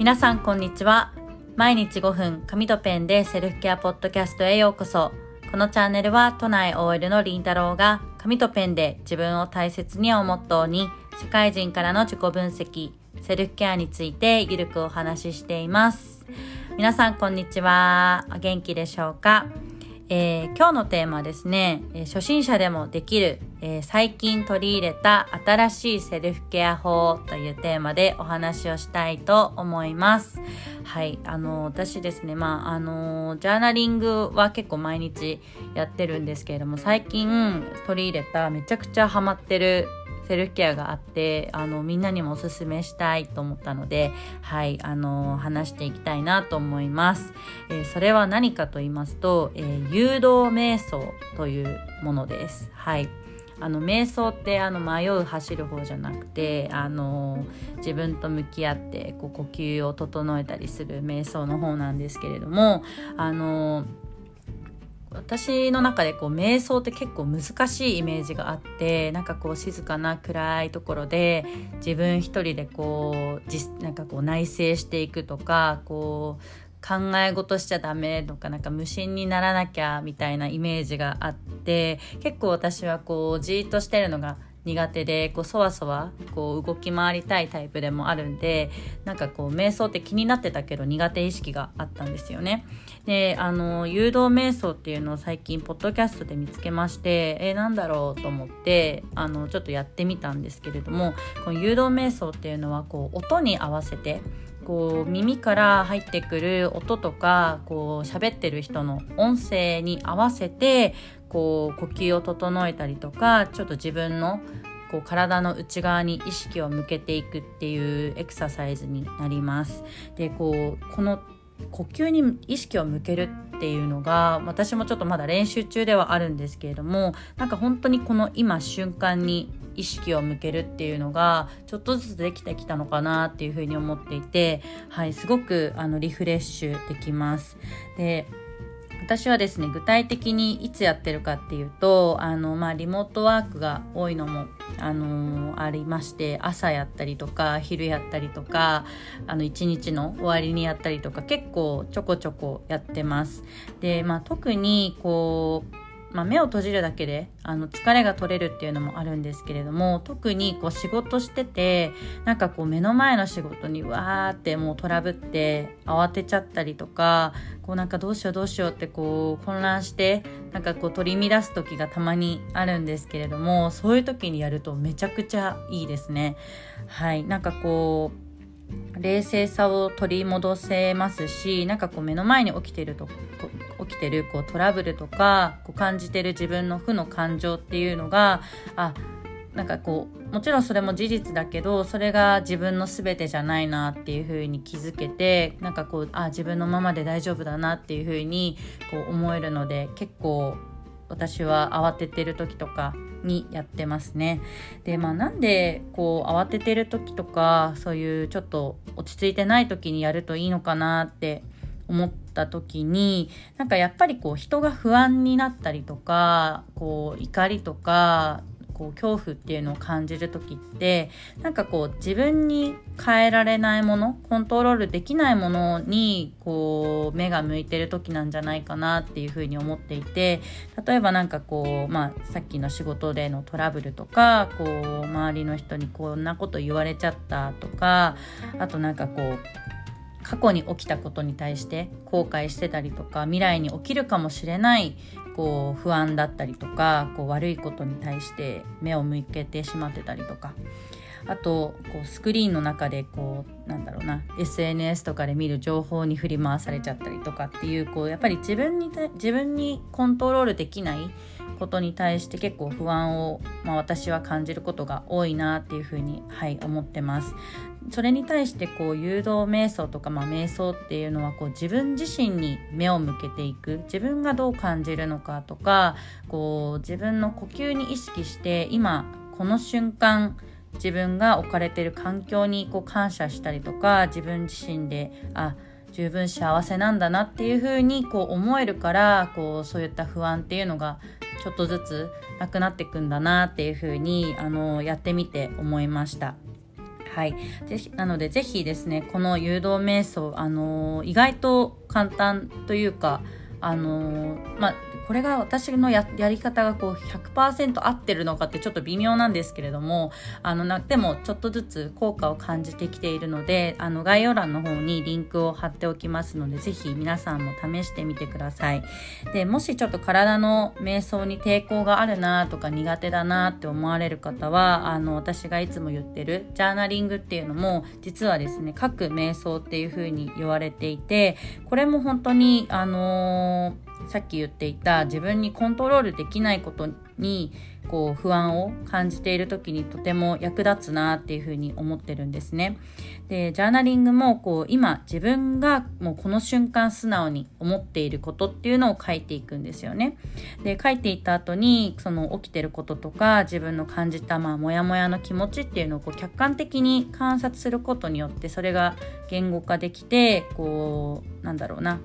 皆さんこんにちは。毎日5分紙とペンでセルフケアポッドキャストへようこそ。このチャンネルは都内 OL のりんたろうが紙とペンで自分を大切にをモットーに社会人からの自己分析セルフケアについてゆるくお話ししています。皆さんこんにちは。お元気でしょうか？えー、今日のテーマはですね、え、初心者でもできる、えー、最近取り入れた新しいセルフケア法というテーマでお話をしたいと思います。はい、あの、私ですね、まあ、あの、ジャーナリングは結構毎日やってるんですけれども、最近取り入れためちゃくちゃハマってるセルフケアがあってあのみんなにもおすすめしたいと思ったのではいあの話していきたいなと思います、えー、それは何かと言いますと、えー、誘導瞑想というものです。はい。あの瞑想ってあの迷う走る方じゃなくてあの自分と向き合ってこう呼吸を整えたりする瞑想の方なんですけれどもあの私の中でこう瞑想って結構難しいイメージがあってなんかこう静かな暗いところで自分一人でこうなんかこう内省していくとかこう考え事しちゃダメとかなんか無心にならなきゃみたいなイメージがあって結構私はこうじーっとしてるのが苦手でこうそわそわこう動き回りたいタイプでもあるんでなんかこう瞑想って気になってたけど苦手意識があったんですよね。であの誘導瞑想っていうのを最近ポッドキャストで見つけましてえー、なんだろうと思ってあのちょっとやってみたんですけれどもこの誘導瞑想っていうのはこう音に合わせてこう耳から入ってくる音とかこう喋ってる人の音声に合わせてこう呼吸を整えたりとかちょっと自分のこう体の内側に意識を向けていくっていうエクササイズになります。でこうこの呼吸に意識を向けるっていうのが私もちょっとまだ練習中ではあるんですけれどもなんか本当にこの今瞬間に意識を向けるっていうのがちょっとずつできてきたのかなっていうふうに思っていて、はい、すごくあのリフレッシュできます。で私はですね具体的にいつやってるかっていうとあの、まあ、リモートワークが多いのも、あのー、ありまして朝やったりとか昼やったりとかあの1日の終わりにやったりとか結構ちょこちょこやってます。で、まあ、特にこうまあ、目を閉じるだけであの疲れが取れるっていうのもあるんですけれども特にこう仕事しててなんかこう目の前の仕事にわーってもうトラブって慌てちゃったりとかこうなんかどうしようどうしようってこう混乱してなんかこう取り乱す時がたまにあるんですけれどもそういう時にやるとめちゃくちゃいいですね。はいなんかこう冷静さを取り戻せますしなんかこう目の前に起きていると起きてるこうトラブルとかこう感じてる自分の負の感情っていうのがあなんかこうもちろんそれも事実だけどそれが自分の全てじゃないなっていう風に気づけてなんかこうあ自分のままで大丈夫だなっていう風にこう思えるので結構私は慌ててる時とかにやってますね。でまあなんでこう慌ててる時とかそういうちょっと落ち着いてない時にやるといいのかなって思った時になんかやっぱりこう人が不安になったりとかこう怒りとかこう恐怖っていうのを感じる時ってなんかこう自分に変えられないものコントロールできないものにこう目が向いてる時なんじゃないかなっていうふうに思っていて例えば何かこう、まあ、さっきの仕事でのトラブルとかこう周りの人にこんなこと言われちゃったとかあとなんかこう過去に起きたことに対して後悔してたりとか未来に起きるかもしれないこう不安だったりとかこう悪いことに対して目を向けてしまってたりとか。あとこうスクリーンの中でこうなんだろうな SNS とかで見る情報に振り回されちゃったりとかっていうこうやっぱり自分に自分にコントロールできないことに対して結構不安を、まあ、私は感じることが多いなっていうふうに、はい、思ってます。それに対してこう誘導瞑想とか、まあ、瞑想っていうのはこう自分自身に目を向けていく自分がどう感じるのかとかこう自分の呼吸に意識して今この瞬間自分が置かれてる環境にこう感謝したりとか自分自身であ十分幸せなんだなっていうふうにこう思えるからこうそういった不安っていうのがちょっとずつなくなっていくんだなっていうふうにあのやってみて思いました。はい。ぜひ、なのでぜひですね、この誘導瞑想、あの、意外と簡単というか、あの、まあ、これが私のやり方がこう100%合ってるのかってちょっと微妙なんですけれどもあのなでもちょっとずつ効果を感じてきているのであの概要欄の方にリンクを貼っておきますのでぜひ皆さんも試してみてください。でもしちょっと体の瞑想に抵抗があるなとか苦手だなって思われる方はあの私がいつも言ってるジャーナリングっていうのも実はですね各瞑想っていう風に言われていてこれも本当にあのーさっき言っていた自分にコントロールできないことにこう不安を感じている時にとても役立つなっていうふうに思ってるんですね。でジャーナリングもこう今自分がもうこの瞬間素直に思っていることっていうのを書いていくんですよね。で書いていた後にその起きてることとか自分の感じたまあモヤモヤの気持ちっていうのをこう客観的に観察することによってそれが言語化できてこうなんだろうな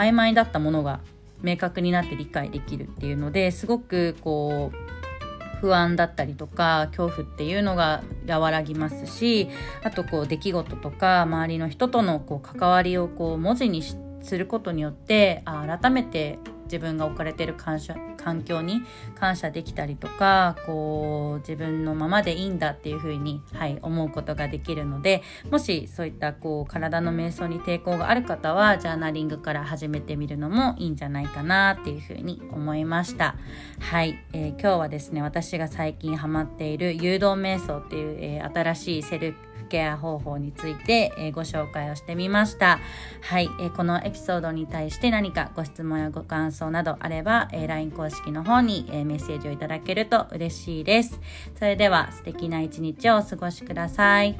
曖昧だったものが明確になって理解できるっていうのですごくこう不安だったりとか恐怖っていうのが和らぎますしあとこう出来事とか周りの人とのこう関わりをこう文字にすることによってあ改めて自分が置かれてる感謝環境に感謝できたりとかこう自分のままでいいんだっていうふうに、はい、思うことができるのでもしそういったこう体の瞑想に抵抗がある方はジャーナリングから始めてみるのもいいんじゃないかなっていうふうに思いました。はい、えー、今日はですね私が最近ハマっている誘導瞑想っていう、えー、新しいセルケア方法について、え、ご紹介をしてみました。はい、え、このエピソードに対して何かご質問やご感想などあれば、え、LINE 公式の方に、えメッセージをいただけると嬉しいです。それでは素敵な一日をお過ごしください。